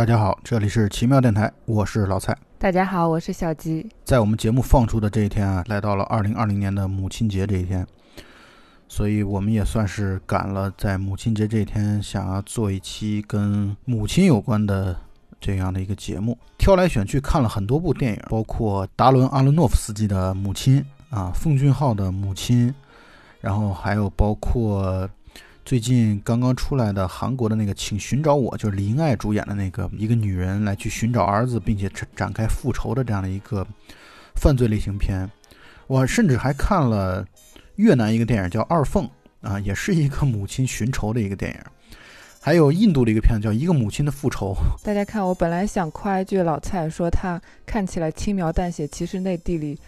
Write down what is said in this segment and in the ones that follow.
大家好，这里是奇妙电台，我是老蔡。大家好，我是小吉。在我们节目放出的这一天啊，来到了二零二零年的母亲节这一天，所以我们也算是赶了在母亲节这一天，想要做一期跟母亲有关的这样的一个节目。挑来选去看了很多部电影，包括达伦·阿伦诺夫斯基的《母亲》啊，奉俊昊的《母亲》，然后还有包括。最近刚刚出来的韩国的那个《请寻找我》，就是李英爱主演的那个一个女人来去寻找儿子，并且展开复仇的这样的一个犯罪类型片。我甚至还看了越南一个电影叫《二凤》，啊，也是一个母亲寻仇的一个电影。还有印度的一个片子叫《一个母亲的复仇》。大家看，我本来想夸一句老蔡，说他看起来轻描淡写，其实内地里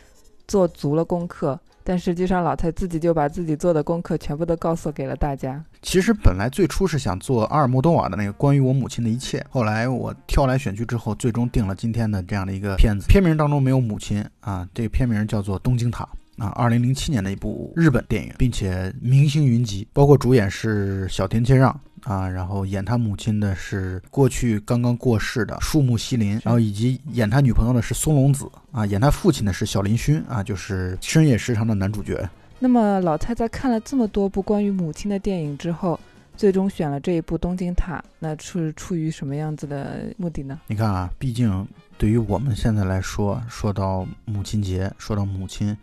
做足了功课。但实际上，老蔡自己就把自己做的功课全部都告诉给了大家。其实本来最初是想做阿尔莫多瓦的那个关于我母亲的一切，后来我挑来选去之后，最终定了今天的这样的一个片子。片名当中没有母亲啊，这个片名叫做《东京塔》啊，二零零七年的一部日本电影，并且明星云集，包括主演是小田切让。啊，然后演他母亲的是过去刚刚过世的树木希林，然后以及演他女朋友的是松隆子啊，演他父亲的是小林勋啊，就是《深夜食堂》的男主角。那么老蔡在看了这么多部关于母亲的电影之后，最终选了这一部《东京塔》，那是出于什么样子的目的呢？你看啊，毕竟对于我们现在来说，说到母亲节，说到母亲。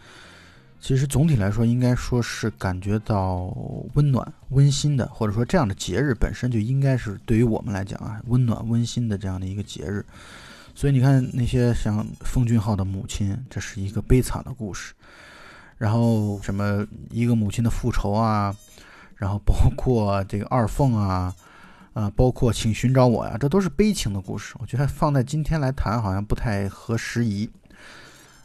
其实总体来说，应该说是感觉到温暖、温馨的，或者说这样的节日本身就应该是对于我们来讲啊，温暖、温馨的这样的一个节日。所以你看那些像奉俊昊的母亲，这是一个悲惨的故事；然后什么一个母亲的复仇啊，然后包括这个二凤啊，啊，包括请寻找我呀，这都是悲情的故事。我觉得放在今天来谈，好像不太合时宜。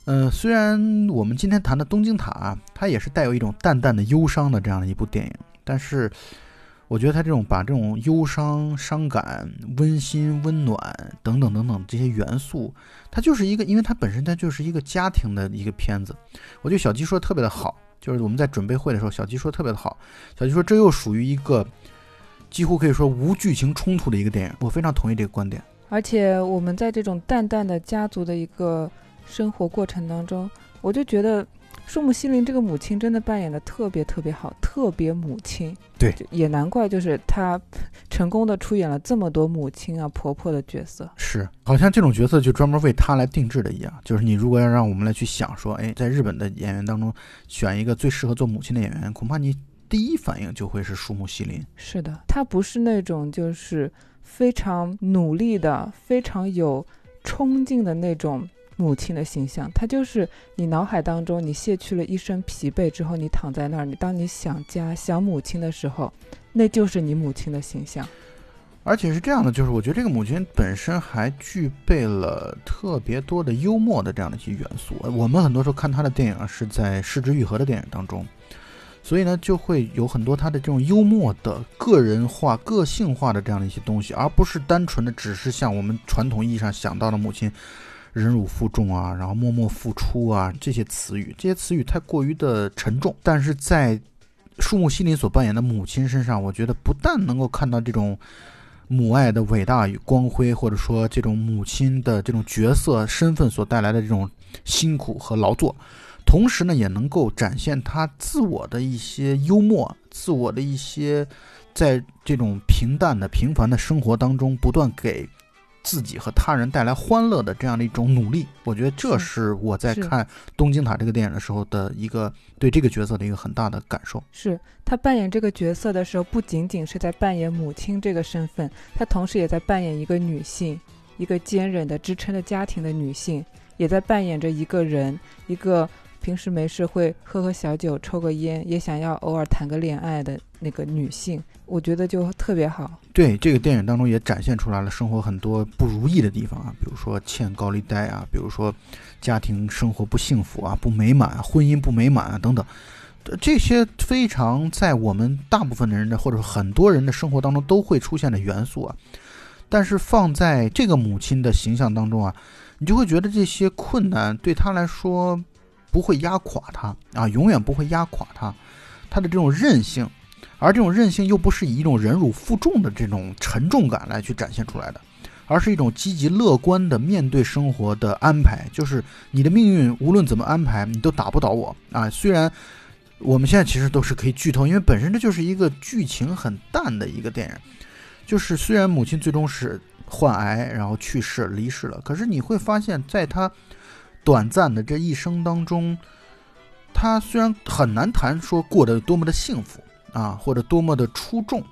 嗯，虽然我们今天谈的《东京塔》啊，它也是带有一种淡淡的忧伤的这样的一部电影，但是我觉得它这种把这种忧伤、伤感、温馨、温暖等等等等这些元素，它就是一个，因为它本身它就是一个家庭的一个片子。我觉得小鸡说的特别的好，就是我们在准备会的时候，小鸡说特别的好。小鸡说这又属于一个几乎可以说无剧情冲突的一个电影，我非常同意这个观点。而且我们在这种淡淡的家族的一个。生活过程当中，我就觉得树木希林这个母亲真的扮演的特别特别好，特别母亲。对，也难怪就是她成功的出演了这么多母亲啊、婆婆的角色。是，好像这种角色就专门为她来定制的一样。就是你如果要让我们来去想说，哎，在日本的演员当中选一个最适合做母亲的演员，恐怕你第一反应就会是树木希林。是的，她不是那种就是非常努力的、非常有冲劲的那种。母亲的形象，她就是你脑海当中，你卸去了一身疲惫之后，你躺在那儿，你当你想家、想母亲的时候，那就是你母亲的形象。而且是这样的，就是我觉得这个母亲本身还具备了特别多的幽默的这样的一些元素。我们很多时候看她的电影是在失之愈合的电影当中，所以呢，就会有很多她的这种幽默的、个人化、个性化的这样的一些东西，而不是单纯的只是像我们传统意义上想到的母亲。忍辱负重啊，然后默默付出啊，这些词语，这些词语太过于的沉重。但是在树木希林所扮演的母亲身上，我觉得不但能够看到这种母爱的伟大与光辉，或者说这种母亲的这种角色身份所带来的这种辛苦和劳作，同时呢，也能够展现她自我的一些幽默，自我的一些在这种平淡的平凡的生活当中不断给。自己和他人带来欢乐的这样的一种努力，我觉得这是我在看《东京塔》这个电影的时候的一个对这个角色的一个很大的感受。是他扮演这个角色的时候，不仅仅是在扮演母亲这个身份，他同时也在扮演一个女性，一个坚韧的支撑着家庭的女性，也在扮演着一个人，一个。平时没事会喝喝小酒、抽个烟，也想要偶尔谈个恋爱的那个女性，我觉得就特别好。对这个电影当中也展现出来了生活很多不如意的地方啊，比如说欠高利贷啊，比如说家庭生活不幸福啊、不美满、婚姻不美满啊等等，这些非常在我们大部分的人的或者很多人的生活当中都会出现的元素啊，但是放在这个母亲的形象当中啊，你就会觉得这些困难对她来说。不会压垮他啊，永远不会压垮他，他的这种韧性，而这种韧性又不是以一种忍辱负重的这种沉重感来去展现出来的，而是一种积极乐观的面对生活的安排。就是你的命运无论怎么安排，你都打不倒我啊！虽然我们现在其实都是可以剧透，因为本身这就是一个剧情很淡的一个电影。就是虽然母亲最终是患癌，然后去世离世了，可是你会发现在她短暂的这一生当中，他虽然很难谈说过得多么的幸福啊，或者多么的出众，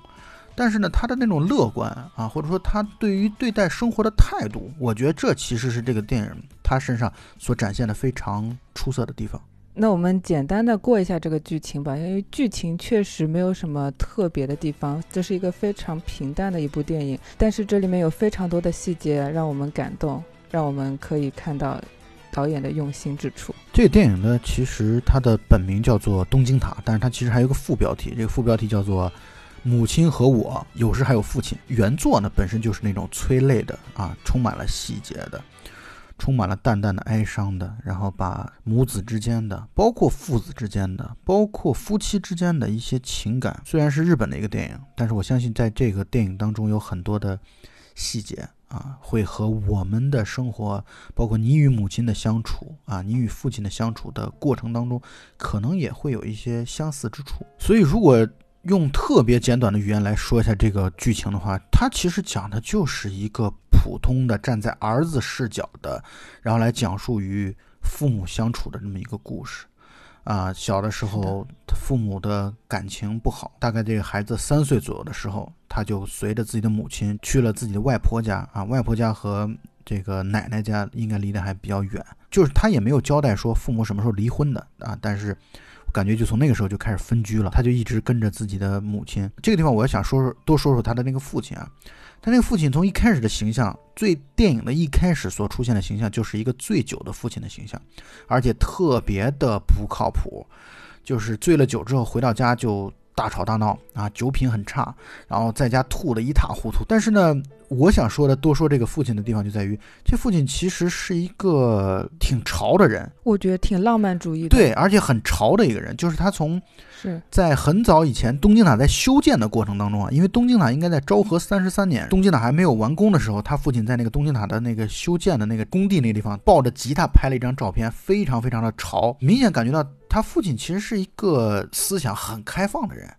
但是呢，他的那种乐观啊，或者说他对于对待生活的态度，我觉得这其实是这个电影他身上所展现的非常出色的地方。那我们简单的过一下这个剧情吧，因为剧情确实没有什么特别的地方，这是一个非常平淡的一部电影，但是这里面有非常多的细节让我们感动，让我们可以看到导演的用心之处。这个电影呢，其实它的本名叫做《东京塔》，但是它其实还有一个副标题，这个副标题叫做《母亲和我》，有时还有父亲。原作呢本身就是那种催泪的啊，充满了细节的。充满了淡淡的哀伤的，然后把母子之间的，包括父子之间的，包括夫妻之间的一些情感，虽然是日本的一个电影，但是我相信在这个电影当中有很多的细节啊，会和我们的生活，包括你与母亲的相处啊，你与父亲的相处的过程当中，可能也会有一些相似之处。所以，如果用特别简短的语言来说一下这个剧情的话，它其实讲的就是一个普通的站在儿子视角的，然后来讲述与父母相处的这么一个故事。啊，小的时候父母的感情不好，大概这个孩子三岁左右的时候，他就随着自己的母亲去了自己的外婆家。啊，外婆家和这个奶奶家应该离得还比较远，就是他也没有交代说父母什么时候离婚的啊，但是。感觉就从那个时候就开始分居了，他就一直跟着自己的母亲。这个地方我要想说说，多说说他的那个父亲啊。他那个父亲从一开始的形象，最电影的一开始所出现的形象，就是一个醉酒的父亲的形象，而且特别的不靠谱，就是醉了酒之后回到家就。大吵大闹啊，酒品很差，然后在家吐得一塌糊涂。但是呢，我想说的多说这个父亲的地方就在于，这父亲其实是一个挺潮的人，我觉得挺浪漫主义的。对，而且很潮的一个人，就是他从是在很早以前东京塔在修建的过程当中啊，因为东京塔应该在昭和三十三年，东京塔还没有完工的时候，他父亲在那个东京塔的那个修建的那个工地那个地方抱着吉他拍了一张照片，非常非常的潮，明显感觉到。他父亲其实是一个思想很开放的人，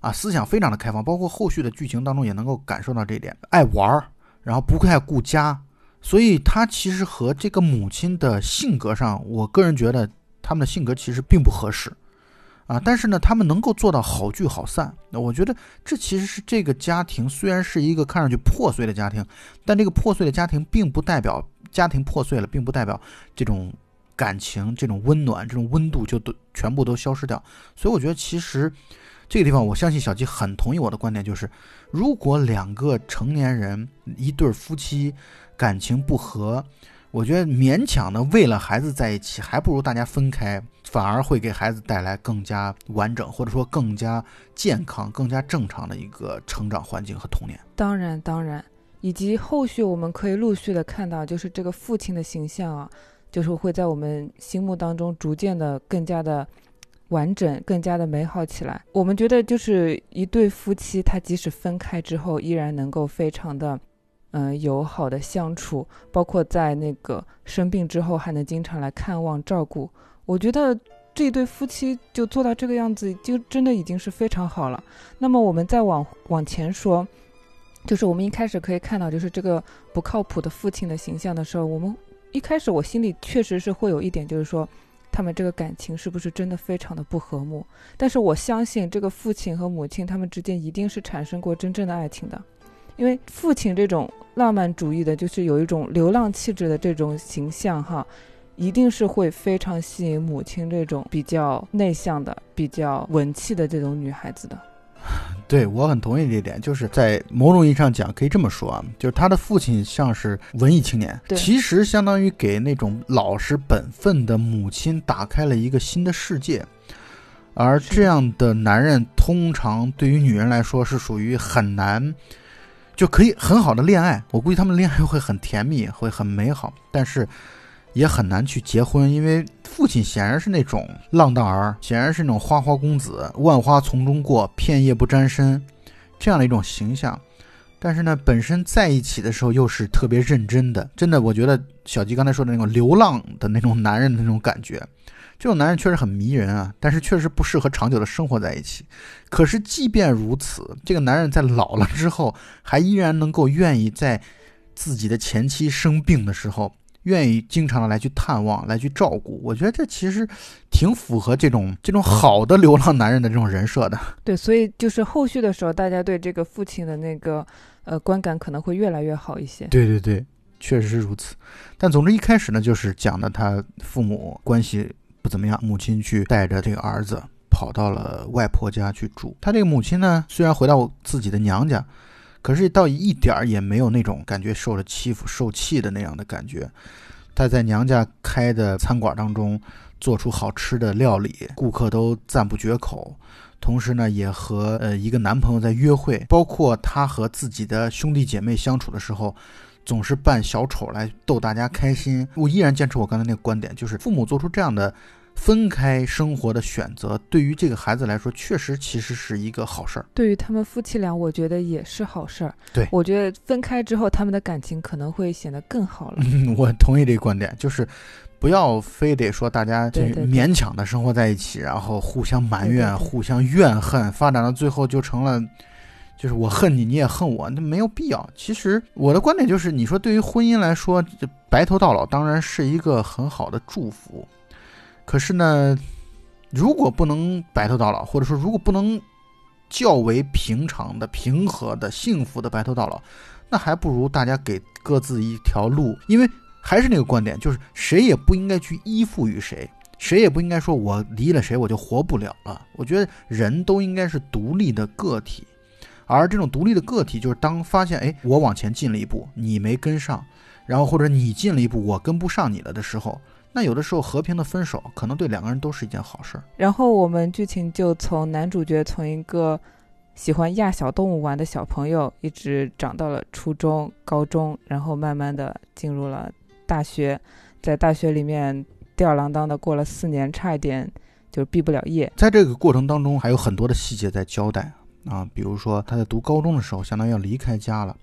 啊，思想非常的开放，包括后续的剧情当中也能够感受到这一点，爱玩儿，然后不太顾家，所以他其实和这个母亲的性格上，我个人觉得他们的性格其实并不合适，啊，但是呢，他们能够做到好聚好散，那我觉得这其实是这个家庭虽然是一个看上去破碎的家庭，但这个破碎的家庭并不代表家庭破碎了，并不代表这种。感情这种温暖、这种温度就都全部都消失掉，所以我觉得其实这个地方，我相信小吉很同意我的观点，就是如果两个成年人一对夫妻感情不和，我觉得勉强的为了孩子在一起，还不如大家分开，反而会给孩子带来更加完整，或者说更加健康、更加正常的一个成长环境和童年。当然，当然，以及后续我们可以陆续的看到，就是这个父亲的形象啊。就是会在我们心目当中逐渐的更加的完整，更加的美好起来。我们觉得，就是一对夫妻，他即使分开之后，依然能够非常的，嗯，友好的相处，包括在那个生病之后，还能经常来看望照顾。我觉得这一对夫妻就做到这个样子，就真的已经是非常好了。那么我们再往往前说，就是我们一开始可以看到，就是这个不靠谱的父亲的形象的时候，我们。一开始我心里确实是会有一点，就是说，他们这个感情是不是真的非常的不和睦？但是我相信这个父亲和母亲他们之间一定是产生过真正的爱情的，因为父亲这种浪漫主义的，就是有一种流浪气质的这种形象哈，一定是会非常吸引母亲这种比较内向的、比较文气的这种女孩子的。对我很同意这一点，就是在某种意义上讲，可以这么说啊，就是他的父亲像是文艺青年，其实相当于给那种老实本分的母亲打开了一个新的世界，而这样的男人通常对于女人来说是属于很难，就可以很好的恋爱，我估计他们恋爱会很甜蜜，会很美好，但是。也很难去结婚，因为父亲显然是那种浪荡儿，显然是那种花花公子，万花丛中过，片叶不沾身，这样的一种形象。但是呢，本身在一起的时候又是特别认真的。真的，我觉得小吉刚才说的那种流浪的那种男人的那种感觉，这种男人确实很迷人啊，但是确实不适合长久的生活在一起。可是即便如此，这个男人在老了之后，还依然能够愿意在自己的前妻生病的时候。愿意经常的来去探望，来去照顾，我觉得这其实挺符合这种这种好的流浪男人的这种人设的。对，所以就是后续的时候，大家对这个父亲的那个呃观感可能会越来越好一些。对对对，确实是如此。但总之一开始呢，就是讲的他父母关系不怎么样，母亲去带着这个儿子跑到了外婆家去住。他这个母亲呢，虽然回到自己的娘家。可是倒一点儿也没有那种感觉受了欺负、受气的那样的感觉。她在娘家开的餐馆当中做出好吃的料理，顾客都赞不绝口。同时呢，也和呃一个男朋友在约会，包括她和自己的兄弟姐妹相处的时候，总是扮小丑来逗大家开心。我依然坚持我刚才那个观点，就是父母做出这样的。分开生活的选择，对于这个孩子来说，确实其实是一个好事儿。对于他们夫妻俩，我觉得也是好事儿。对，我觉得分开之后，他们的感情可能会显得更好了。嗯，我同意这个观点，就是不要非得说大家就勉强的生活在一起，然后互相埋怨、互相怨恨，发展到最后就成了，就是我恨你，你也恨我，那没有必要。其实我的观点就是，你说对于婚姻来说，这白头到老当然是一个很好的祝福。可是呢，如果不能白头到老，或者说如果不能较为平常的、平和的、幸福的白头到老，那还不如大家给各自一条路。因为还是那个观点，就是谁也不应该去依附于谁，谁也不应该说我离了谁我就活不了了。我觉得人都应该是独立的个体，而这种独立的个体，就是当发现哎我往前进了一步，你没跟上，然后或者你进了一步，我跟不上你了的时候。那有的时候和平的分手，可能对两个人都是一件好事儿。然后我们剧情就从男主角从一个喜欢压小动物玩的小朋友，一直长到了初中、高中，然后慢慢的进入了大学，在大学里面吊儿郎当的过了四年，差一点就毕不了业。在这个过程当中，还有很多的细节在交代啊，比如说他在读高中的时候，相当于要离开家了，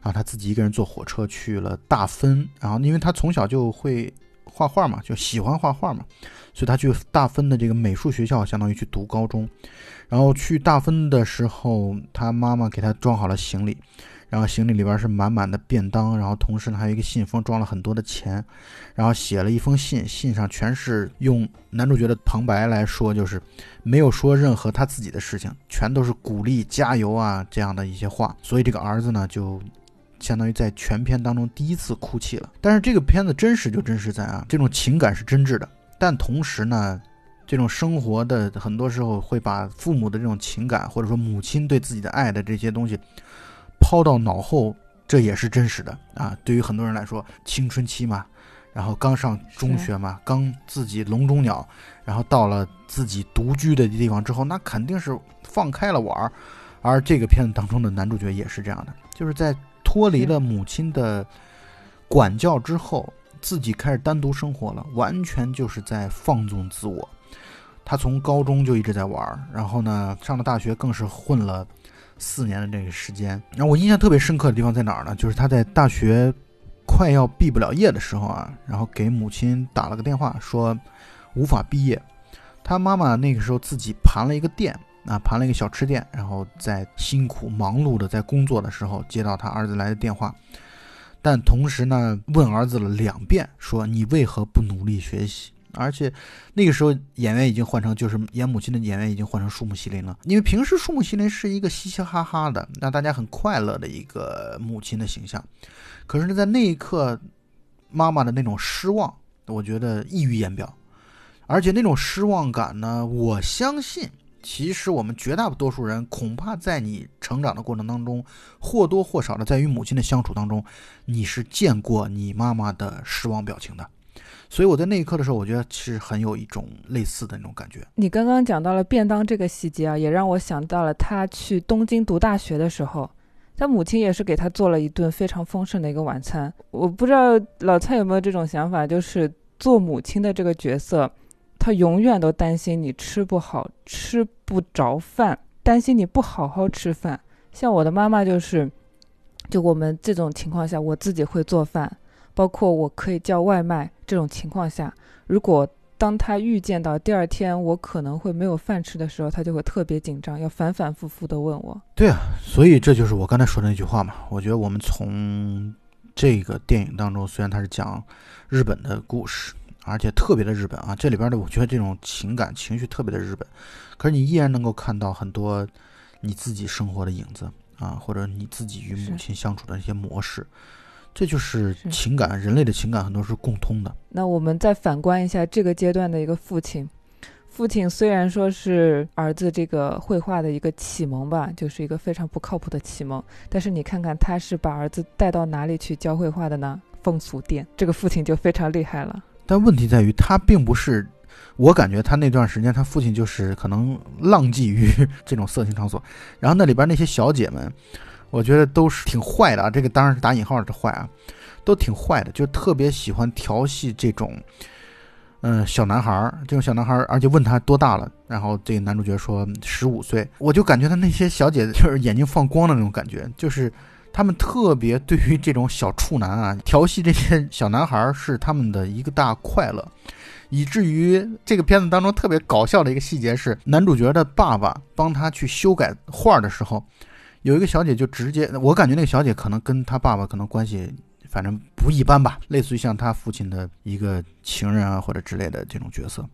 然后他自己一个人坐火车去了大分，然后因为他从小就会。画画嘛，就喜欢画画嘛，所以他去大分的这个美术学校，相当于去读高中。然后去大分的时候，他妈妈给他装好了行李，然后行李里边是满满的便当，然后同时呢还有一个信封，装了很多的钱，然后写了一封信，信上全是用男主角的旁白来说，就是没有说任何他自己的事情，全都是鼓励加油啊这样的一些话。所以这个儿子呢就。相当于在全片当中第一次哭泣了，但是这个片子真实就真实在啊，这种情感是真挚的，但同时呢，这种生活的很多时候会把父母的这种情感，或者说母亲对自己的爱的这些东西抛到脑后，这也是真实的啊。对于很多人来说，青春期嘛，然后刚上中学嘛，刚自己笼中鸟，然后到了自己独居的地方之后，那肯定是放开了玩儿。而这个片子当中的男主角也是这样的，就是在。脱离了母亲的管教之后，自己开始单独生活了，完全就是在放纵自我。他从高中就一直在玩，然后呢，上了大学更是混了四年的这个时间。然后我印象特别深刻的地方在哪儿呢？就是他在大学快要毕不了业的时候啊，然后给母亲打了个电话，说无法毕业。他妈妈那个时候自己盘了一个店。啊，盘了一个小吃店，然后在辛苦忙碌的在工作的时候，接到他儿子来的电话，但同时呢，问儿子了两遍，说你为何不努力学习？而且那个时候演员已经换成，就是演母亲的演员已经换成树木希林了。因为平时树木希林是一个嘻嘻哈哈的，让大家很快乐的一个母亲的形象，可是呢，在那一刻，妈妈的那种失望，我觉得溢于言表，而且那种失望感呢，我相信。其实我们绝大多数人恐怕在你成长的过程当中，或多或少的在与母亲的相处当中，你是见过你妈妈的失望表情的。所以我在那一刻的时候，我觉得是很有一种类似的那种感觉。你刚刚讲到了便当这个细节啊，也让我想到了他去东京读大学的时候，他母亲也是给他做了一顿非常丰盛的一个晚餐。我不知道老蔡有没有这种想法，就是做母亲的这个角色。他永远都担心你吃不好、吃不着饭，担心你不好好吃饭。像我的妈妈就是，就我们这种情况下，我自己会做饭，包括我可以叫外卖这种情况下，如果当他预见到第二天我可能会没有饭吃的时候，他就会特别紧张，要反反复复的问我。对啊，所以这就是我刚才说的那句话嘛。我觉得我们从这个电影当中，虽然它是讲日本的故事，而且特别的日本啊，这里边的我觉得这种情感情绪特别的日本，可是你依然能够看到很多你自己生活的影子啊，或者你自己与母亲相处的一些模式。这就是情感，人类的情感很多是共通的。那我们再反观一下这个阶段的一个父亲，父亲虽然说是儿子这个绘画的一个启蒙吧，就是一个非常不靠谱的启蒙，但是你看看他是把儿子带到哪里去教绘画的呢？风俗店，这个父亲就非常厉害了。但问题在于，他并不是，我感觉他那段时间，他父亲就是可能浪迹于这种色情场所，然后那里边那些小姐们。我觉得都是挺坏的啊，这个当然是打引号的坏啊，都挺坏的，就特别喜欢调戏这种，嗯，小男孩儿，这种小男孩儿，而且问他多大了，然后这个男主角说十五岁，我就感觉他那些小姐就是眼睛放光的那种感觉，就是他们特别对于这种小处男啊，调戏这些小男孩儿是他们的一个大快乐，以至于这个片子当中特别搞笑的一个细节是，男主角的爸爸帮他去修改画的时候。有一个小姐就直接，我感觉那个小姐可能跟她爸爸可能关系，反正不一般吧，类似于像她父亲的一个情人啊或者之类的这种角色，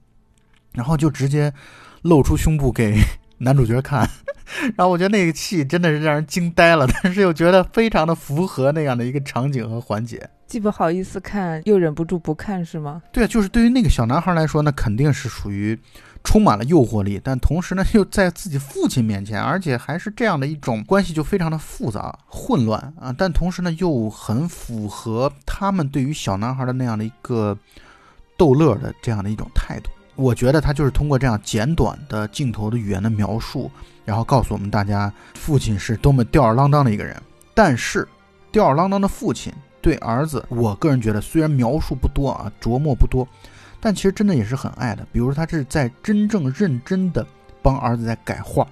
然后就直接露出胸部给男主角看，然后我觉得那个戏真的是让人惊呆了，但是又觉得非常的符合那样的一个场景和环节，既不好意思看，又忍不住不看，是吗？对啊，就是对于那个小男孩来说，那肯定是属于。充满了诱惑力，但同时呢，又在自己父亲面前，而且还是这样的一种关系，就非常的复杂混乱啊。但同时呢，又很符合他们对于小男孩的那样的一个逗乐的这样的一种态度。我觉得他就是通过这样简短的镜头的语言的描述，然后告诉我们大家，父亲是多么吊儿郎当的一个人。但是，吊儿郎当的父亲对儿子，我个人觉得虽然描述不多啊，琢磨不多。但其实真的也是很爱的，比如说他是在真正认真的帮儿子在改画，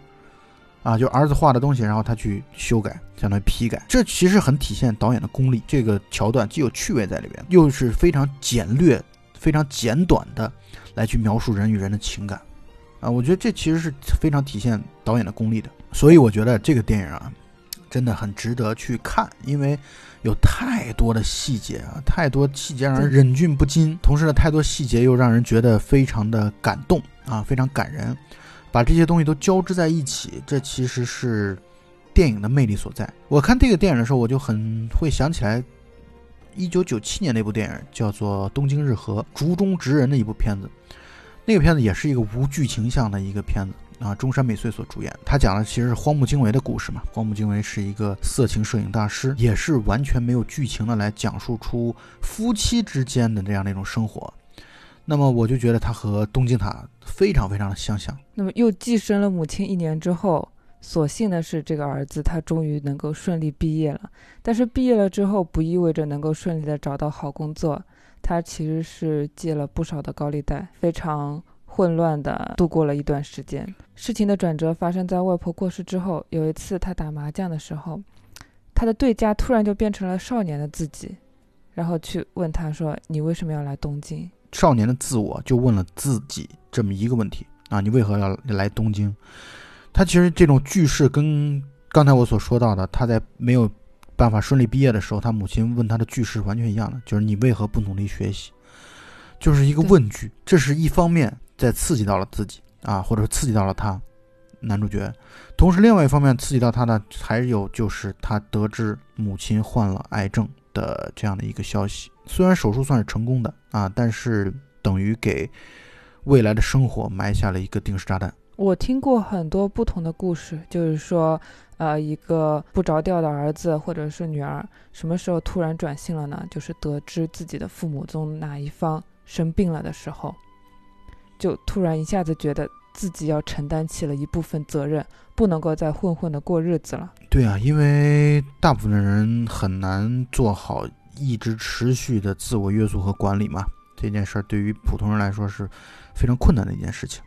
啊，就儿子画的东西，然后他去修改，相当于批改，这其实很体现导演的功力。这个桥段既有趣味在里边，又是非常简略、非常简短的来去描述人与人的情感，啊，我觉得这其实是非常体现导演的功力的。所以我觉得这个电影啊，真的很值得去看，因为。有太多的细节啊，太多细节让人忍俊不禁。同时呢，太多细节又让人觉得非常的感动啊，非常感人。把这些东西都交织在一起，这其实是电影的魅力所在。我看这个电影的时候，我就很会想起来一九九七年那部电影，叫做《东京日和》，竹中直人的一部片子。那个片子也是一个无剧情向的一个片子。啊，中山美穗所主演，他讲的其实是荒木经惟的故事嘛。荒木经惟是一个色情摄影大师，也是完全没有剧情的来讲述出夫妻之间的这样的一种生活。那么我就觉得他和东京塔非常非常的相像。那么又寄生了母亲一年之后，所幸的是这个儿子他终于能够顺利毕业了。但是毕业了之后，不意味着能够顺利的找到好工作，他其实是借了不少的高利贷，非常。混乱的度过了一段时间。事情的转折发生在外婆过世之后。有一次，他打麻将的时候，他的对家突然就变成了少年的自己，然后去问他说：“你为什么要来东京？”少年的自我就问了自己这么一个问题啊：“你为何要来东京？”他其实这种句式跟刚才我所说到的，他在没有办法顺利毕业的时候，他母亲问他的句式完全一样的，就是“你为何不努力学习？”就是一个问句。这是一方面。在刺激到了自己啊，或者说刺激到了他，男主角。同时，另外一方面刺激到他的还有就是他得知母亲患了癌症的这样的一个消息。虽然手术算是成功的啊，但是等于给未来的生活埋下了一个定时炸弹。我听过很多不同的故事，就是说，呃，一个不着调的儿子或者是女儿，什么时候突然转性了呢？就是得知自己的父母中哪一方生病了的时候。就突然一下子觉得自己要承担起了一部分责任，不能够再混混的过日子了。对啊，因为大部分人很难做好一直持续的自我约束和管理嘛。这件事儿对于普通人来说是非常困难的一件事情。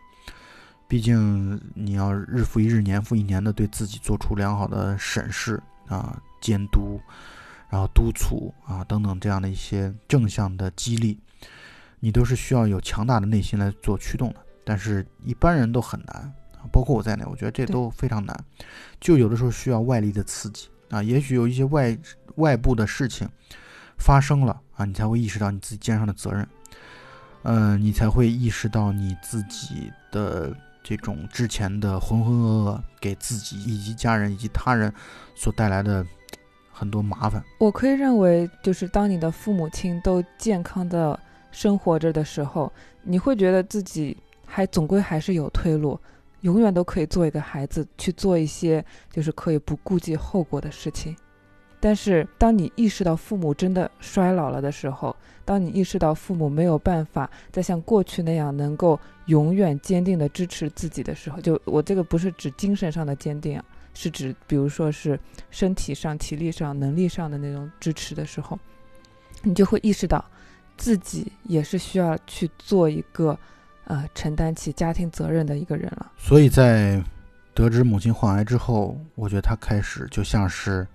毕竟你要日复一日、年复一年的对自己做出良好的审视啊，监督，然后督促啊等等这样的一些正向的激励，你都是需要有强大的内心来做驱动的。但是一般人都很难，包括我在内，我觉得这都非常难。就有的时候需要外力的刺激啊，也许有一些外外部的事情发生了啊，你才会意识到你自己肩上的责任，嗯，你才会意识到你自己的这种之前的浑浑噩噩，给自己以及家人以及他人所带来的很多麻烦。我可以认为，就是当你的父母亲都健康的生活着的时候，你会觉得自己。还总归还是有退路，永远都可以做一个孩子，去做一些就是可以不顾及后果的事情。但是，当你意识到父母真的衰老了的时候，当你意识到父母没有办法再像过去那样能够永远坚定的支持自己的时候，就我这个不是指精神上的坚定啊，是指比如说是身体上、体力上、能力上的那种支持的时候，你就会意识到自己也是需要去做一个。呃，承担起家庭责任的一个人了。所以在得知母亲患癌之后，我觉得他开始就像是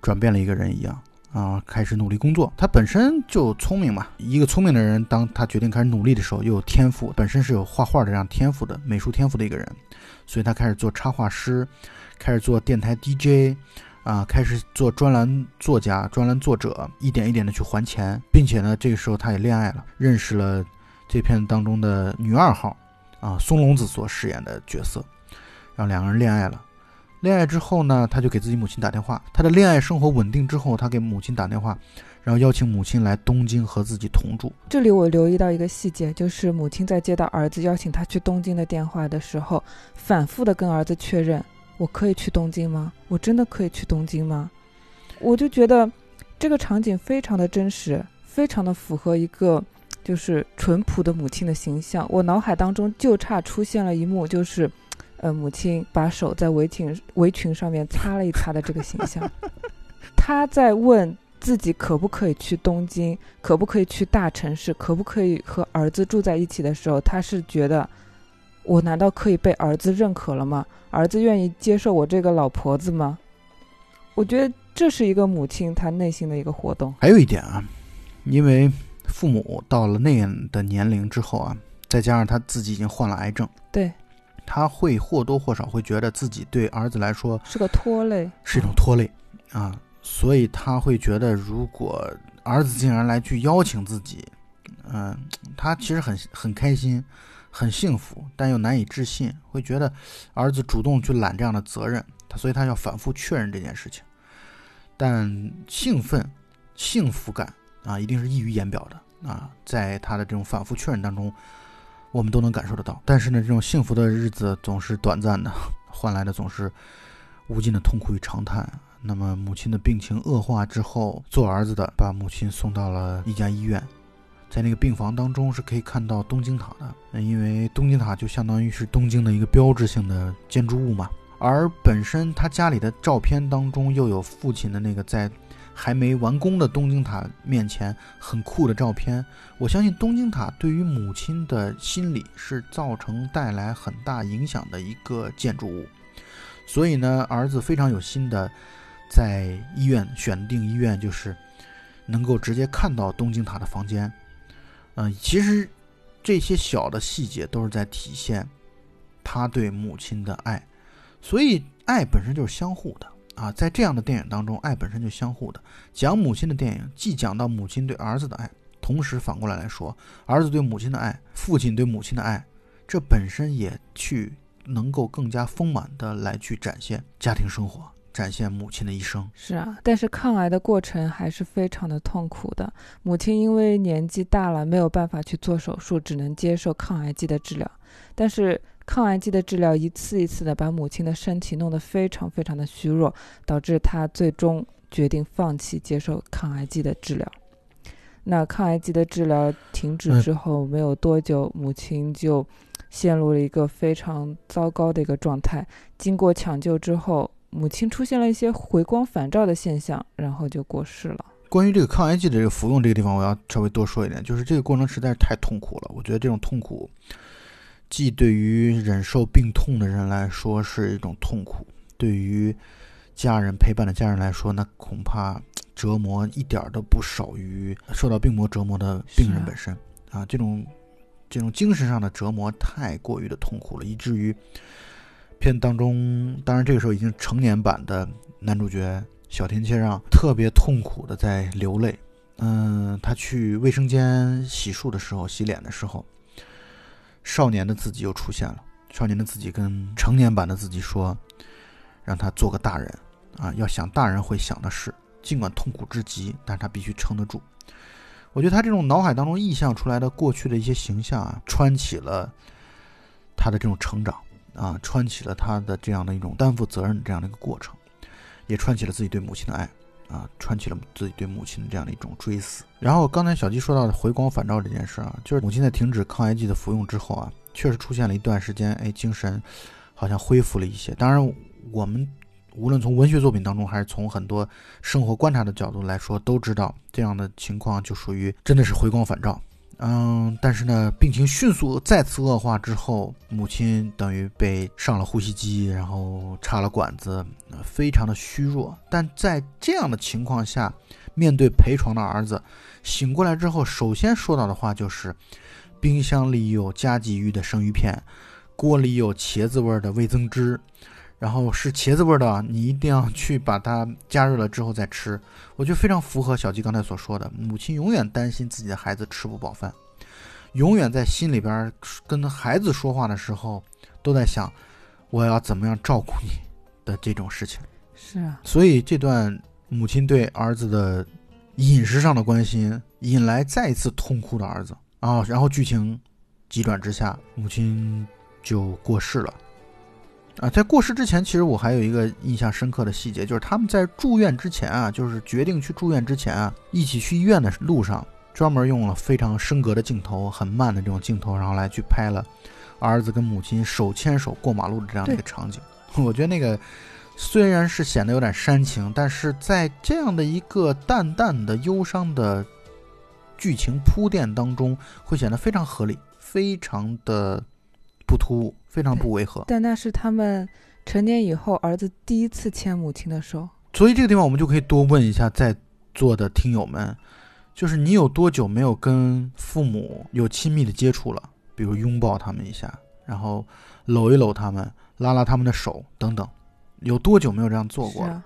转变了一个人一样啊，开始努力工作。他本身就聪明嘛，一个聪明的人，当他决定开始努力的时候，又有天赋，本身是有画画的这样天赋的美术天赋的一个人，所以他开始做插画师，开始做电台 DJ，啊，开始做专栏作家、专栏作者，一点一点的去还钱，并且呢，这个时候他也恋爱了，认识了。这片当中的女二号，啊，松隆子所饰演的角色，让两个人恋爱了。恋爱之后呢，他就给自己母亲打电话。他的恋爱生活稳定之后，他给母亲打电话，然后邀请母亲来东京和自己同住。这里我留意到一个细节，就是母亲在接到儿子邀请他去东京的电话的时候，反复的跟儿子确认：“我可以去东京吗？我真的可以去东京吗？”我就觉得这个场景非常的真实，非常的符合一个。就是淳朴的母亲的形象，我脑海当中就差出现了一幕，就是，呃，母亲把手在围裙围裙上面擦了一擦的这个形象。她在问自己可不可以去东京，可不可以去大城市，可不可以和儿子住在一起的时候，她是觉得，我难道可以被儿子认可了吗？儿子愿意接受我这个老婆子吗？我觉得这是一个母亲她内心的一个活动。还有一点啊，因为。父母到了那样的年龄之后啊，再加上他自己已经患了癌症，对，他会或多或少会觉得自己对儿子来说是个拖累，是一种拖累啊，所以他会觉得，如果儿子竟然来去邀请自己，嗯，他其实很很开心，很幸福，但又难以置信，会觉得儿子主动去揽这样的责任，他所以他要反复确认这件事情，但兴奋、幸福感。啊，一定是溢于言表的啊！在他的这种反复确认当中，我们都能感受得到。但是呢，这种幸福的日子总是短暂的，换来的总是无尽的痛苦与长叹。那么，母亲的病情恶化之后，做儿子的把母亲送到了一家医院，在那个病房当中是可以看到东京塔的，因为东京塔就相当于是东京的一个标志性的建筑物嘛。而本身他家里的照片当中又有父亲的那个在。还没完工的东京塔面前很酷的照片，我相信东京塔对于母亲的心理是造成带来很大影响的一个建筑物。所以呢，儿子非常有心的在医院选定医院，就是能够直接看到东京塔的房间。嗯，其实这些小的细节都是在体现他对母亲的爱，所以爱本身就是相互的。啊，在这样的电影当中，爱本身就相互的。讲母亲的电影，既讲到母亲对儿子的爱，同时反过来来说，儿子对母亲的爱，父亲对母亲的爱，这本身也去能够更加丰满的来去展现家庭生活，展现母亲的一生。是啊，但是抗癌的过程还是非常的痛苦的。母亲因为年纪大了，没有办法去做手术，只能接受抗癌剂的治疗。但是抗癌剂的治疗一次一次的把母亲的身体弄得非常非常的虚弱，导致她最终决定放弃接受抗癌剂的治疗。那抗癌剂的治疗停止之后没有多久，母亲就陷入了一个非常糟糕的一个状态。经过抢救之后，母亲出现了一些回光返照的现象，然后就过世了。关于这个抗癌剂的这个服用这个地方，我要稍微多说一点，就是这个过程实在是太痛苦了。我觉得这种痛苦。既对于忍受病痛的人来说是一种痛苦，对于家人陪伴的家人来说，那恐怕折磨一点儿都不少于受到病魔折磨的病人本身啊。这种这种精神上的折磨太过于的痛苦了，以至于片当中，当然这个时候已经成年版的男主角小田切让特别痛苦的在流泪。嗯，他去卫生间洗漱的时候，洗脸的时候，少年的自己又出现了。少年的自己跟成年版的自己说，让他做个大人啊，要想大人会想的事，尽管痛苦至极，但是他必须撑得住。我觉得他这种脑海当中臆想出来的过去的一些形象啊，穿起了他的这种成长啊，穿起了他的这样的一种担负责任这样的一个过程，也穿起了自己对母亲的爱啊，穿起了自己对母亲的这样的一种追思。然后刚才小鸡说到的回光返照这件事啊，就是母亲在停止抗癌剂的服用之后啊，确实出现了一段时间，哎，精神好像恢复了一些。当然，我们无论从文学作品当中，还是从很多生活观察的角度来说，都知道这样的情况就属于真的是回光返照。嗯，但是呢，病情迅速再次恶化之后，母亲等于被上了呼吸机，然后插了管子，非常的虚弱。但在这样的情况下，面对陪床的儿子，醒过来之后，首先说到的话就是：冰箱里有加鲫鱼的生鱼片，锅里有茄子味的味增汁，然后是茄子味儿的啊，你一定要去把它加热了之后再吃。我觉得非常符合小鸡刚才所说的，母亲永远担心自己的孩子吃不饱饭，永远在心里边跟孩子说话的时候都在想，我要怎么样照顾你的这种事情。是啊，所以这段母亲对儿子的饮食上的关心，引来再一次痛哭的儿子啊。然后剧情急转直下，母亲就过世了。啊，在过世之前，其实我还有一个印象深刻的细节，就是他们在住院之前啊，就是决定去住院之前啊，一起去医院的路上，专门用了非常升格的镜头，很慢的这种镜头，然后来去拍了儿子跟母亲手牵手过马路的这样的一个场景。我觉得那个虽然是显得有点煽情，但是在这样的一个淡淡的忧伤的剧情铺垫当中，会显得非常合理，非常的不突兀，非常不违和。但那是他们成年以后儿子第一次牵母亲的手。所以这个地方我们就可以多问一下在座的听友们，就是你有多久没有跟父母有亲密的接触了？比如拥抱他们一下，然后搂一搂他们，拉拉他们的手等等，有多久没有这样做过了？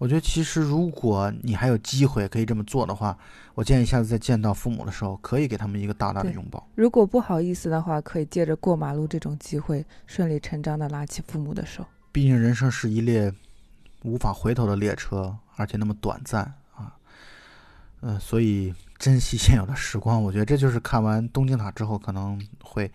我觉得其实如果你还有机会可以这么做的话，我建议下次再见到父母的时候，可以给他们一个大大的拥抱。如果不好意思的话，可以借着过马路这种机会，顺理成章的拉起父母的手。毕竟人生是一列无法回头的列车，而且那么短暂啊，嗯、所以珍惜现有的时光。我觉得这就是看完东京塔之后可能会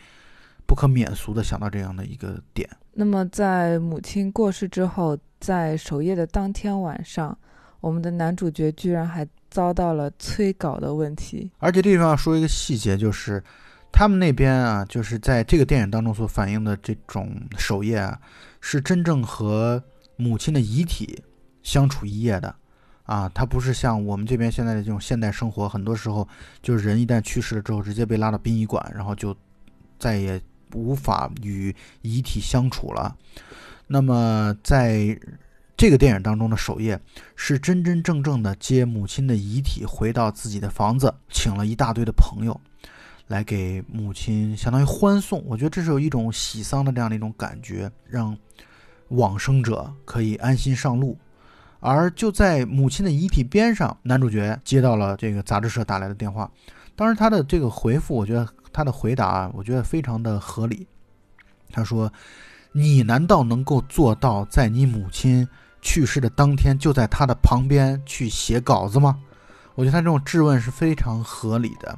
不可免俗的想到这样的一个点。那么在母亲过世之后，在首页的当天晚上，我们的男主角居然还遭到了催稿的问题。而且这地方要说一个细节，就是他们那边啊，就是在这个电影当中所反映的这种守夜啊，是真正和母亲的遗体相处一夜的啊，它不是像我们这边现在的这种现代生活，很多时候就是人一旦去世了之后，直接被拉到殡仪馆，然后就再也无法与遗体相处了。那么在这个电影当中的守夜，是真真正正的接母亲的遗体回到自己的房子，请了一大堆的朋友来给母亲相当于欢送。我觉得这是有一种喜丧的这样的一种感觉，让往生者可以安心上路。而就在母亲的遗体边上，男主角接到了这个杂志社打来的电话。当时，他的这个回复，我觉得他的回答，我觉得非常的合理。他说：“你难道能够做到在你母亲去世的当天就在她的旁边去写稿子吗？”我觉得他这种质问是非常合理的。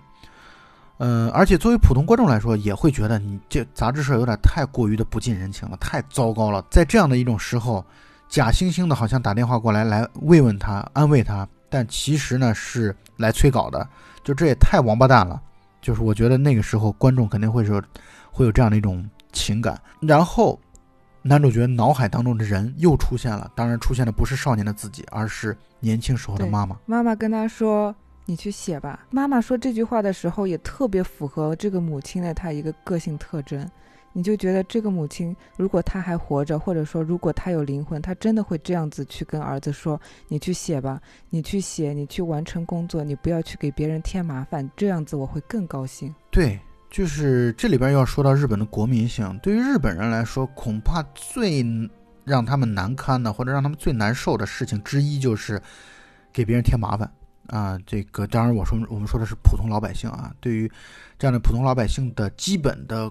嗯，而且作为普通观众来说，也会觉得你这杂志社有点太过于的不近人情了，太糟糕了。在这样的一种时候，假惺惺的好像打电话过来来慰问他、安慰他，但其实呢是来催稿的，就这也太王八蛋了。就是我觉得那个时候观众肯定会是会有这样的一种情感。然后男主角脑海当中的人又出现了，当然出现的不是少年的自己，而是年轻时候的妈妈。妈妈跟他说：“你去写吧。”妈妈说这句话的时候，也特别符合这个母亲的她一个个性特征。你就觉得这个母亲，如果她还活着，或者说如果她有灵魂，她真的会这样子去跟儿子说：“你去写吧，你去写，你去完成工作，你不要去给别人添麻烦。”这样子我会更高兴。对，就是这里边要说到日本的国民性，对于日本人来说，恐怕最让他们难堪的，或者让他们最难受的事情之一，就是给别人添麻烦。啊，这个当然我说我们说的是普通老百姓啊，对于这样的普通老百姓的基本的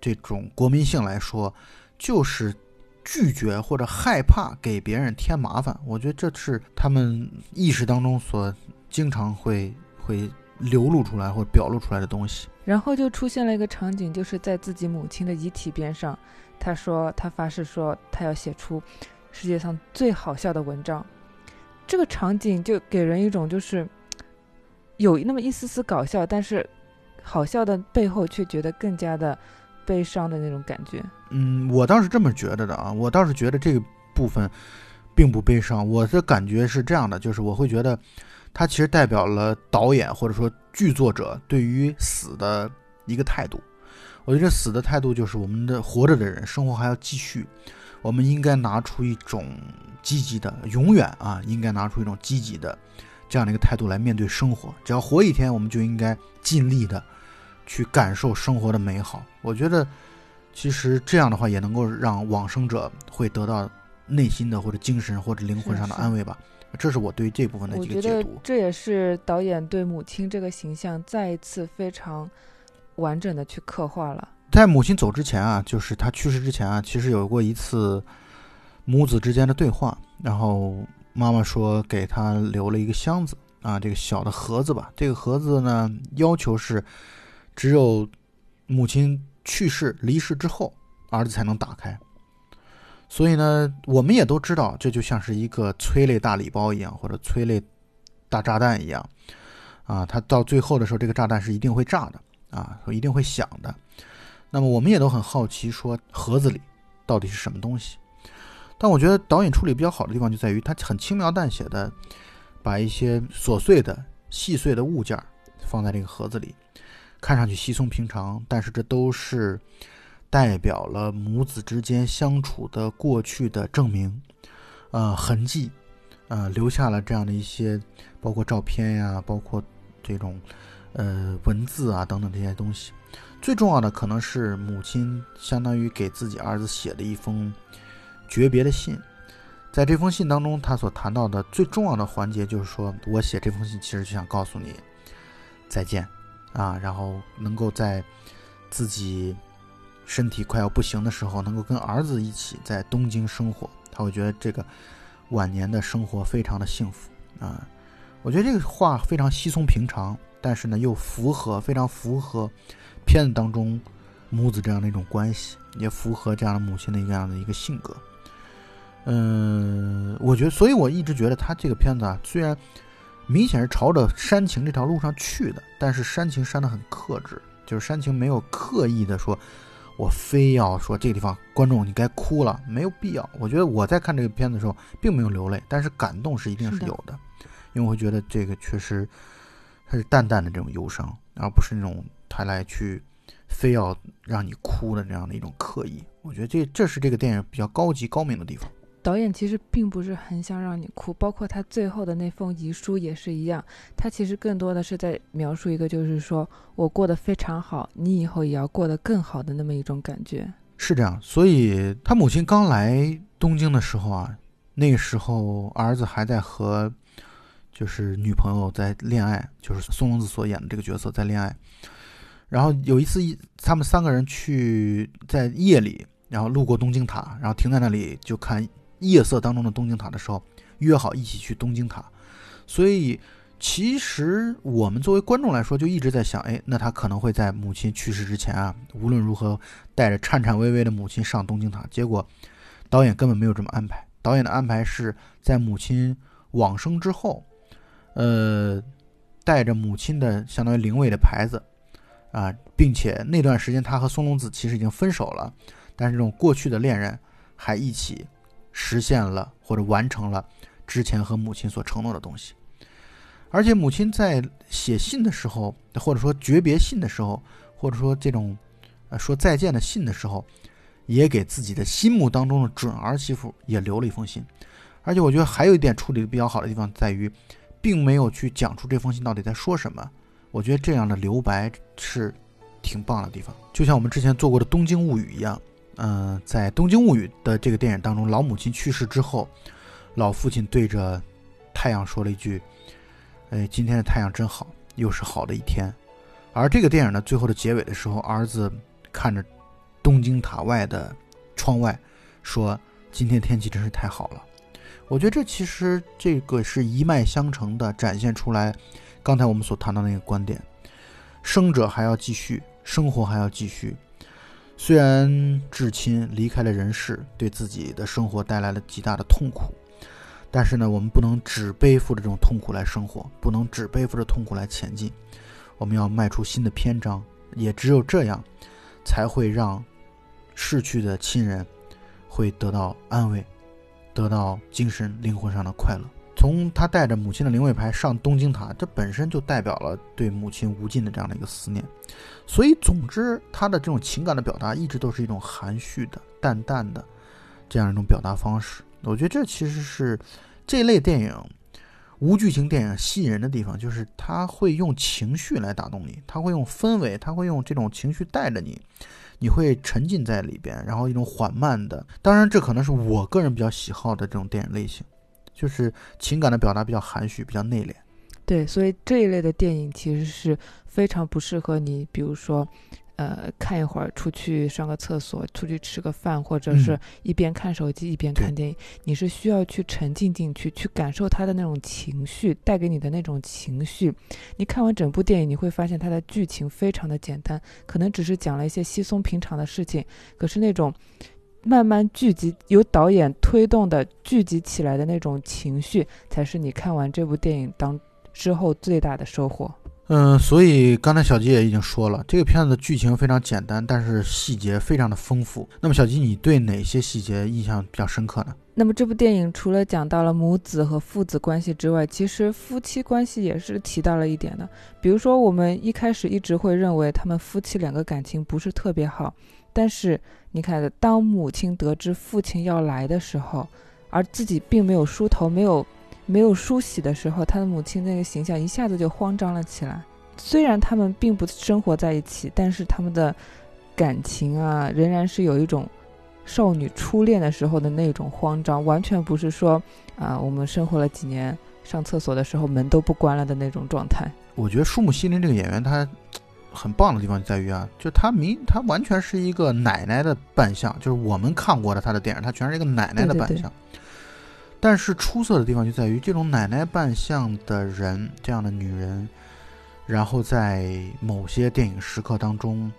这种国民性来说，就是拒绝或者害怕给别人添麻烦。我觉得这是他们意识当中所经常会会流露出来或表露出来的东西。然后就出现了一个场景，就是在自己母亲的遗体边上，他说他发誓说他要写出世界上最好笑的文章。这个场景就给人一种就是有那么一丝丝搞笑，但是好笑的背后却觉得更加的悲伤的那种感觉。嗯，我倒是这么觉得的啊，我倒是觉得这个部分并不悲伤。我的感觉是这样的，就是我会觉得它其实代表了导演或者说剧作者对于死的一个态度。我觉得死的态度就是我们的活着的人生活还要继续，我们应该拿出一种。积极的，永远啊，应该拿出一种积极的这样的一个态度来面对生活。只要活一天，我们就应该尽力的去感受生活的美好。我觉得，其实这样的话也能够让往生者会得到内心的或者精神或者灵魂上的安慰吧。这是我对这部分的一个解读。这也是导演对母亲这个形象再一次非常完整的去刻画了。在母亲走之前啊，就是她去世之前啊，其实有过一次。母子之间的对话，然后妈妈说给他留了一个箱子啊，这个小的盒子吧。这个盒子呢，要求是只有母亲去世离世之后，儿子才能打开。所以呢，我们也都知道，这就像是一个催泪大礼包一样，或者催泪大炸弹一样啊。它到最后的时候，这个炸弹是一定会炸的啊，一定会响的。那么我们也都很好奇，说盒子里到底是什么东西？但我觉得导演处理比较好的地方就在于，他很轻描淡写的把一些琐碎的、细碎的物件放在这个盒子里，看上去稀松平常，但是这都是代表了母子之间相处的过去的证明，呃，痕迹，呃，留下了这样的一些，包括照片呀，包括这种呃文字啊等等这些东西。最重要的可能是母亲相当于给自己儿子写的一封。诀别的信，在这封信当中，他所谈到的最重要的环节就是说，我写这封信其实就想告诉你再见啊，然后能够在自己身体快要不行的时候，能够跟儿子一起在东京生活，他会觉得这个晚年的生活非常的幸福啊。我觉得这个话非常稀松平常，但是呢，又符合非常符合片子当中母子这样的一种关系，也符合这样的母亲的一个样的一个性格。嗯，我觉得，所以我一直觉得他这个片子啊，虽然明显是朝着煽情这条路上去的，但是煽情煽得很克制，就是煽情没有刻意的说，我非要说这个地方观众你该哭了，没有必要。我觉得我在看这个片子的时候，并没有流泪，但是感动是一定是有的，因为我会觉得这个确实它是淡淡的这种忧伤，而不是那种他来去非要让你哭的这样的一种刻意。我觉得这这是这个电影比较高级高明的地方。导演其实并不是很想让你哭，包括他最后的那封遗书也是一样。他其实更多的是在描述一个，就是说我过得非常好，你以后也要过得更好的那么一种感觉。是这样，所以他母亲刚来东京的时候啊，那个时候儿子还在和就是女朋友在恋爱，就是松隆子所演的这个角色在恋爱。然后有一次，他们三个人去在夜里，然后路过东京塔，然后停在那里就看。夜色当中的东京塔的时候，约好一起去东京塔，所以其实我们作为观众来说，就一直在想，哎，那他可能会在母亲去世之前啊，无论如何带着颤颤巍巍的母亲上东京塔。结果导演根本没有这么安排，导演的安排是在母亲往生之后，呃，带着母亲的相当于灵位的牌子啊，并且那段时间他和松隆子其实已经分手了，但是这种过去的恋人还一起。实现了或者完成了之前和母亲所承诺的东西，而且母亲在写信的时候，或者说诀别信的时候，或者说这种呃说再见的信的时候，也给自己的心目当中的准儿媳妇也留了一封信。而且我觉得还有一点处理的比较好的地方在于，并没有去讲出这封信到底在说什么。我觉得这样的留白是挺棒的地方，就像我们之前做过的《东京物语》一样。嗯，在《东京物语》的这个电影当中，老母亲去世之后，老父亲对着太阳说了一句：“哎，今天的太阳真好，又是好的一天。”而这个电影呢，最后的结尾的时候，儿子看着东京塔外的窗外，说：“今天天气真是太好了。”我觉得这其实这个是一脉相承的，展现出来刚才我们所谈到那个观点：生者还要继续，生活还要继续。虽然至亲离开了人世，对自己的生活带来了极大的痛苦，但是呢，我们不能只背负着这种痛苦来生活，不能只背负着痛苦来前进，我们要迈出新的篇章。也只有这样，才会让逝去的亲人会得到安慰，得到精神灵魂上的快乐。从他带着母亲的灵位牌上东京塔，这本身就代表了对母亲无尽的这样的一个思念。所以，总之，他的这种情感的表达一直都是一种含蓄的、淡淡的这样一种表达方式。我觉得这其实是这类电影无剧情电影吸引人的地方，就是他会用情绪来打动你，他会用氛围，他会用这种情绪带着你，你会沉浸在里边，然后一种缓慢的。当然，这可能是我个人比较喜好的这种电影类型。就是情感的表达比较含蓄，比较内敛。对，所以这一类的电影其实是非常不适合你，比如说，呃，看一会儿，出去上个厕所，出去吃个饭，或者是一边看手机一边看电影。你是需要去沉浸进去，去感受他的那种情绪带给你的那种情绪。你看完整部电影，你会发现它的剧情非常的简单，可能只是讲了一些稀松平常的事情，可是那种。慢慢聚集，由导演推动的聚集起来的那种情绪，才是你看完这部电影当之后最大的收获。嗯，所以刚才小吉也已经说了，这个片子的剧情非常简单，但是细节非常的丰富。那么小吉，你对哪些细节印象比较深刻呢？那么这部电影除了讲到了母子和父子关系之外，其实夫妻关系也是提到了一点的。比如说，我们一开始一直会认为他们夫妻两个感情不是特别好。但是你看，当母亲得知父亲要来的时候，而自己并没有梳头、没有没有梳洗的时候，他的母亲那个形象一下子就慌张了起来。虽然他们并不生活在一起，但是他们的感情啊，仍然是有一种少女初恋的时候的那种慌张，完全不是说啊，我们生活了几年，上厕所的时候门都不关了的那种状态。我觉得树木希林这个演员他。很棒的地方就在于啊，就他明他完全是一个奶奶的扮相，就是我们看过的他的电影，他全是一个奶奶的扮相。但是出色的地方就在于这种奶奶扮相的人，这样的女人，然后在某些电影时刻当中，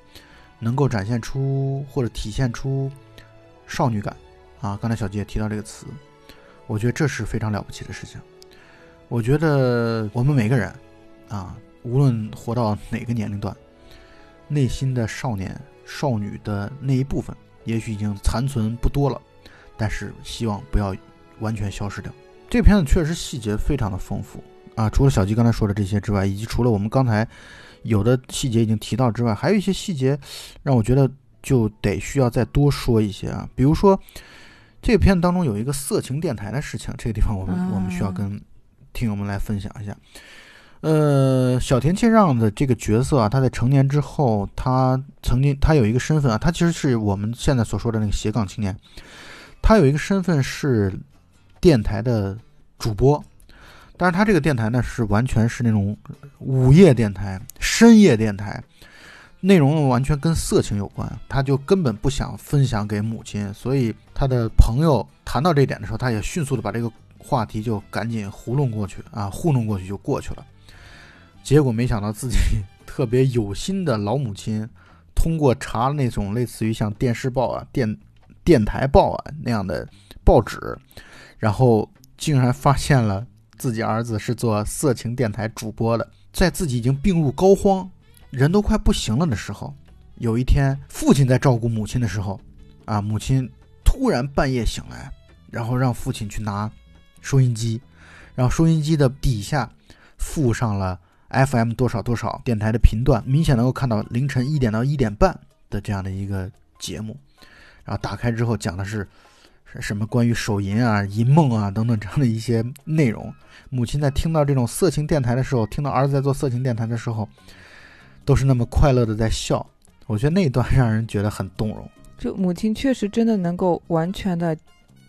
能够展现出或者体现出少女感啊。刚才小吉也提到这个词，我觉得这是非常了不起的事情。我觉得我们每个人啊。无论活到哪个年龄段，内心的少年少女的那一部分，也许已经残存不多了，但是希望不要完全消失掉。这个片子确实细节非常的丰富啊！除了小吉刚才说的这些之外，以及除了我们刚才有的细节已经提到之外，还有一些细节让我觉得就得需要再多说一些啊。比如说，这个片子当中有一个色情电台的事情，这个地方我们我们需要跟听友们来分享一下。呃，小田切让的这个角色啊，他在成年之后，他曾经他有一个身份啊，他其实是我们现在所说的那个斜杠青年。他有一个身份是电台的主播，但是他这个电台呢是完全是那种午夜电台、深夜电台，内容完全跟色情有关，他就根本不想分享给母亲，所以他的朋友谈到这点的时候，他也迅速的把这个话题就赶紧糊弄过去啊，糊弄过去就过去了。结果没想到自己特别有心的老母亲，通过查那种类似于像电视报啊、电电台报啊那样的报纸，然后竟然发现了自己儿子是做色情电台主播的。在自己已经病入膏肓、人都快不行了的时候，有一天父亲在照顾母亲的时候，啊，母亲突然半夜醒来，然后让父亲去拿收音机，然后收音机的底下附上了。FM 多少多少电台的频段，明显能够看到凌晨一点到一点半的这样的一个节目，然后打开之后讲的是什么关于手淫啊、淫梦啊等等这样的一些内容。母亲在听到这种色情电台的时候，听到儿子在做色情电台的时候，都是那么快乐的在笑。我觉得那一段让人觉得很动容。就母亲确实真的能够完全的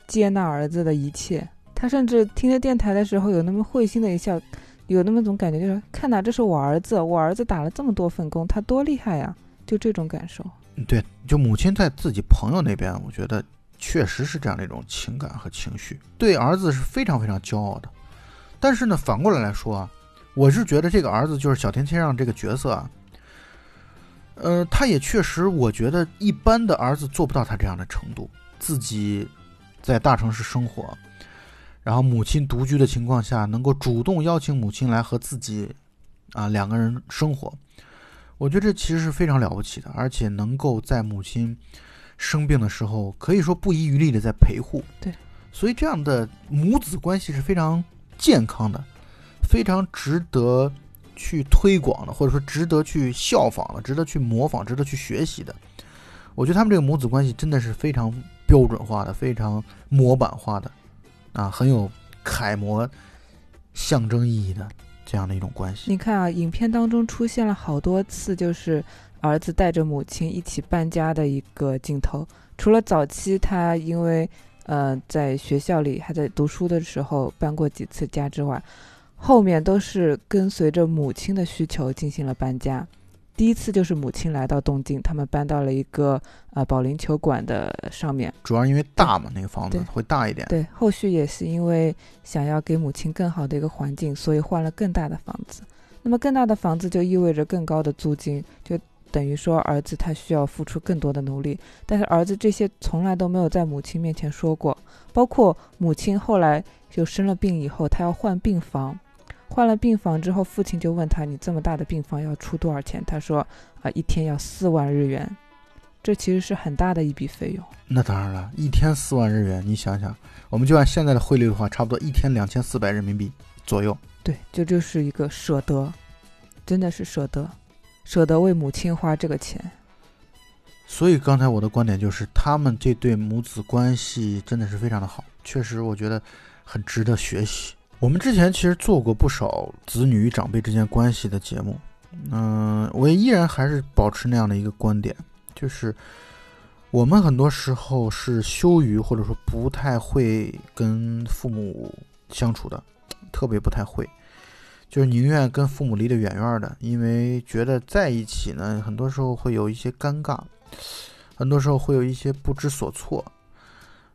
接纳儿子的一切，她甚至听着电台的时候有那么会心的一笑，有那么种感觉，就是看呐，这是我儿子，我儿子打了这么多份工，他多厉害呀，就这种感受。对，就母亲在自己朋友那边，我觉得确实是这样的一种情感和情绪，对儿子是非常非常骄傲的。但是呢，反过来来说啊，我是觉得这个儿子就是小田切让这个角色啊，呃，他也确实，我觉得一般的儿子做不到他这样的程度。自己在大城市生活，然后母亲独居的情况下，能够主动邀请母亲来和自己啊两个人生活，我觉得这其实是非常了不起的，而且能够在母亲生病的时候，可以说不遗余力的在陪护。对，所以这样的母子关系是非常。健康的，非常值得去推广的，或者说值得去效仿的，值得去模仿，值得去学习的。我觉得他们这个母子关系真的是非常标准化的，非常模板化的，啊，很有楷模象征意义的这样的一种关系。你看啊，影片当中出现了好多次，就是儿子带着母亲一起搬家的一个镜头。除了早期他因为呃，在学校里还在读书的时候搬过几次家之外，后面都是跟随着母亲的需求进行了搬家。第一次就是母亲来到东京，他们搬到了一个呃保龄球馆的上面，主要因为大嘛，那个房子会大一点。对，后续也是因为想要给母亲更好的一个环境，所以换了更大的房子。那么更大的房子就意味着更高的租金，就。等于说，儿子他需要付出更多的努力，但是儿子这些从来都没有在母亲面前说过。包括母亲后来就生了病以后，他要换病房，换了病房之后，父亲就问他：“你这么大的病房要出多少钱？”他说：“啊，一天要四万日元，这其实是很大的一笔费用。”那当然了，一天四万日元，你想想，我们就按现在的汇率的话，差不多一天两千四百人民币左右。对，这就是一个舍得，真的是舍得。舍得为母亲花这个钱，所以刚才我的观点就是，他们这对母子关系真的是非常的好，确实我觉得很值得学习。我们之前其实做过不少子女与长辈之间关系的节目，嗯，我依然还是保持那样的一个观点，就是我们很多时候是羞于或者说不太会跟父母相处的，特别不太会。就是宁愿跟父母离得远远的，因为觉得在一起呢，很多时候会有一些尴尬，很多时候会有一些不知所措。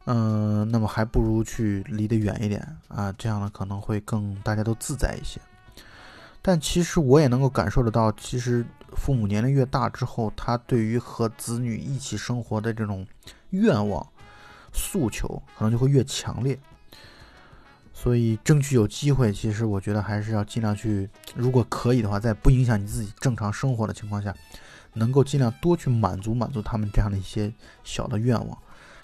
嗯，那么还不如去离得远一点啊，这样呢可能会更大家都自在一些。但其实我也能够感受得到，其实父母年龄越大之后，他对于和子女一起生活的这种愿望、诉求，可能就会越强烈。所以，争取有机会，其实我觉得还是要尽量去，如果可以的话，在不影响你自己正常生活的情况下，能够尽量多去满足满足他们这样的一些小的愿望。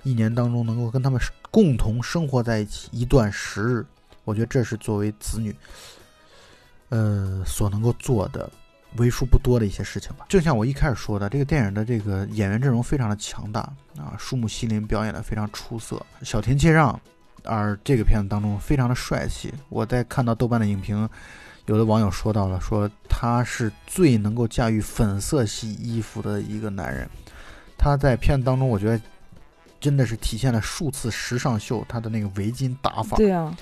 一年当中能够跟他们共同生活在一起一段时日，我觉得这是作为子女，呃，所能够做的为数不多的一些事情吧。就像我一开始说的，这个电影的这个演员阵容非常的强大啊，树木希林表演的非常出色，小田切让。而这个片子当中非常的帅气，我在看到豆瓣的影评，有的网友说到了，说他是最能够驾驭粉色系衣服的一个男人。他在片子当中，我觉得真的是体现了数次时尚秀，他的那个围巾打法，对啊，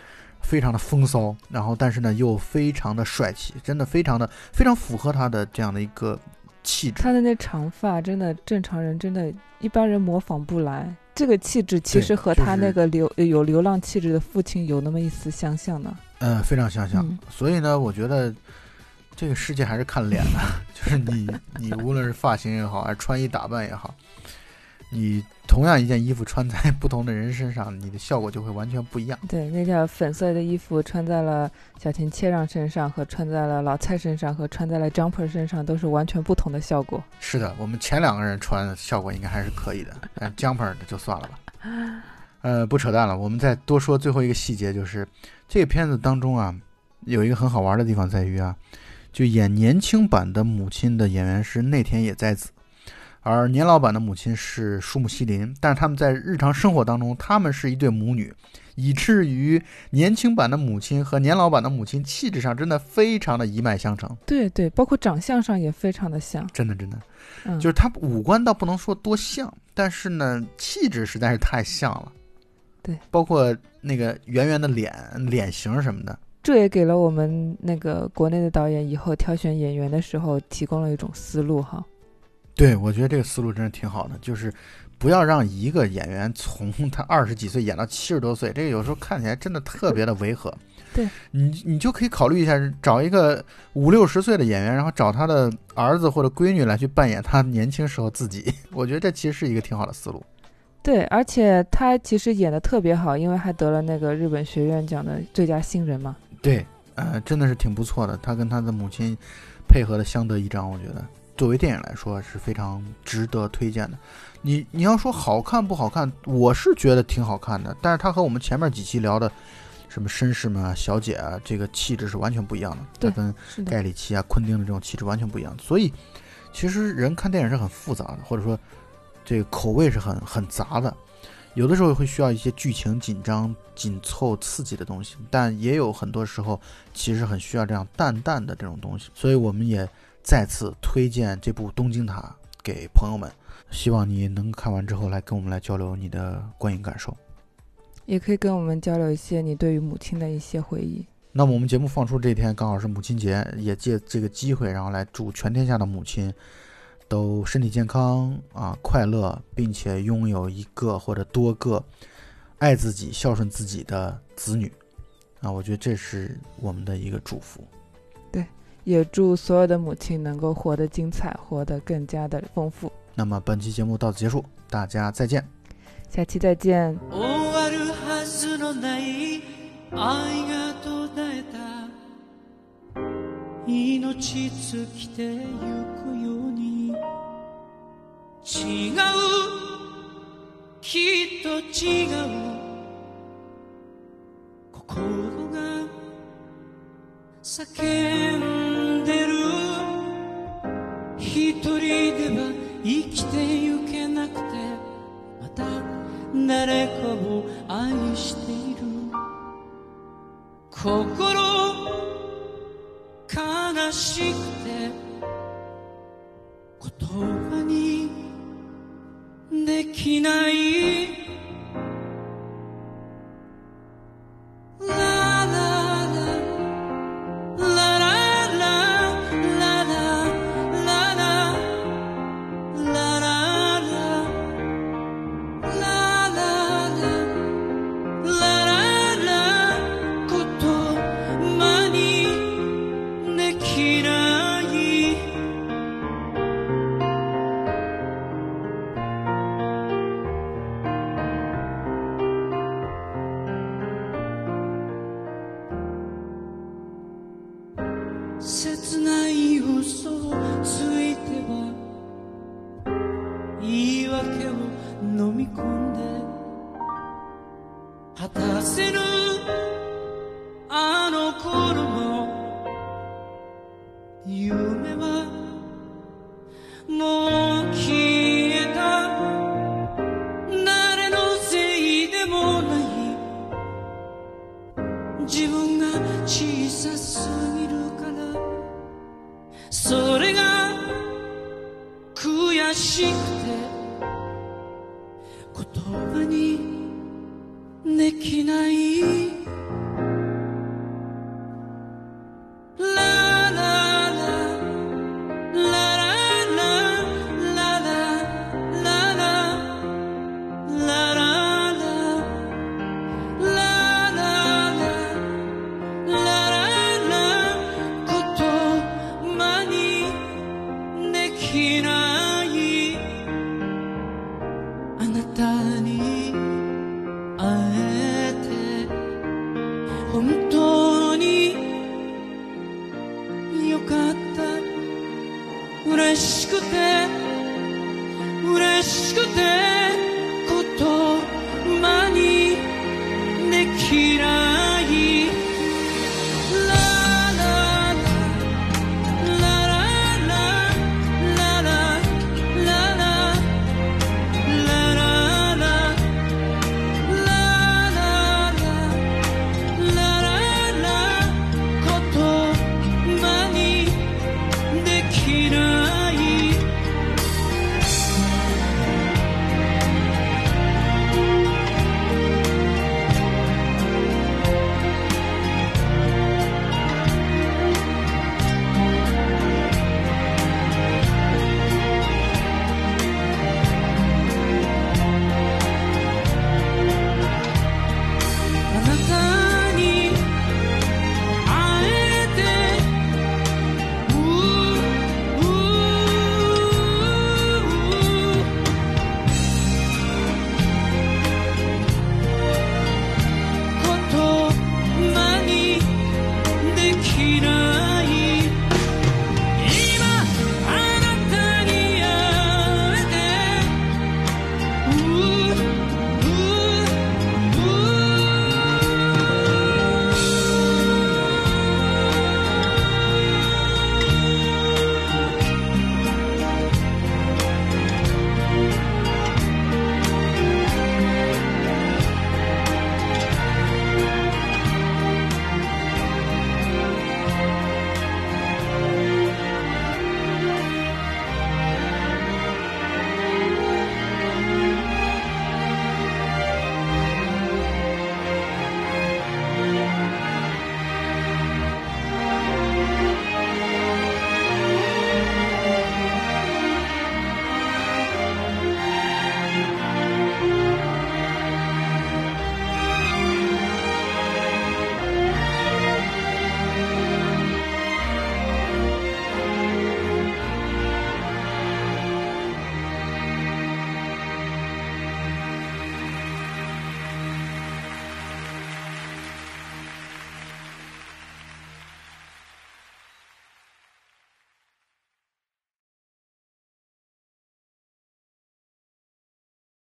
非常的风骚，然后但是呢又非常的帅气，真的非常的非常符合他的这样的一个气质。他的那长发真的正常人真的一般人模仿不来。这个气质其实和他那个流有流浪气质的父亲有那么一丝相像呢。嗯，非常相像。所以呢，我觉得这个世界还是看脸的，就是你你无论是发型也好，还是穿衣打扮也好。你同样一件衣服穿在不同的人身上，你的效果就会完全不一样。对，那件粉色的衣服穿在了小田切让身上，和穿在了老蔡身上，和穿在了 Jumper 身上，都是完全不同的效果。是的，我们前两个人穿效果应该还是可以的，但 Jumper 的就算了吧。呃，不扯淡了，我们再多说最后一个细节，就是这个片子当中啊，有一个很好玩的地方在于啊，就演年轻版的母亲的演员是内田也在子。而年老板的母亲是树木希林，但是他们在日常生活当中，他们是一对母女，以至于年轻版的母亲和年老板的母亲气质上真的非常的一脉相承，对对，包括长相上也非常的像，真的真的，嗯，就是他五官倒不能说多像，但是呢，气质实在是太像了，对，包括那个圆圆的脸、脸型什么的。这也给了我们那个国内的导演以后挑选演员的时候提供了一种思路哈。对，我觉得这个思路真是挺好的，就是不要让一个演员 从他二十几岁演到七十多岁，这个有时候看起来真的特别的违和。对你，你就可以考虑一下，找一个五六十岁的演员，然后找他的儿子或者闺女来去扮演他年轻时候自己。我觉得这其实是一个挺好的思路。对，而且他其实演的特别好，因为还得了那个日本学院奖的最佳新人嘛。对，呃，真的是挺不错的。他跟他的母亲配合的相得益彰，我觉得作为电影来说是非常值得推荐的。你你要说好看不好看，我是觉得挺好看的。但是它和我们前面几期聊的什么绅士们啊、小姐啊，这个气质是完全不一样的。它跟，盖里奇啊、昆汀的这种气质完全不一样。所以，其实人看电影是很复杂的，或者说这个口味是很很杂的。有的时候会需要一些剧情紧张、紧凑、刺激的东西，但也有很多时候其实很需要这样淡淡的这种东西。所以我们也再次推荐这部《东京塔》给朋友们，希望你能看完之后来跟我们来交流你的观影感受。也可以跟我们交流一些你对于母亲的一些回忆。那么我们节目放出这天刚好是母亲节，也借这个机会，然后来祝全天下的母亲都身体健康啊，快乐，并且拥有一个或者多个爱自己、孝顺自己的子女啊，我觉得这是我们的一个祝福。也祝所有的母亲能够活得精彩，活得更加的丰富。那么本期节目到此结束，大家再见。下期再见。終わるはずのない愛が途絶えた命尽きてゆくように違うきっと違う心が叫ん でる。一人では生きてゆけなくてまた誰かを愛している。心悲しく言葉にできない。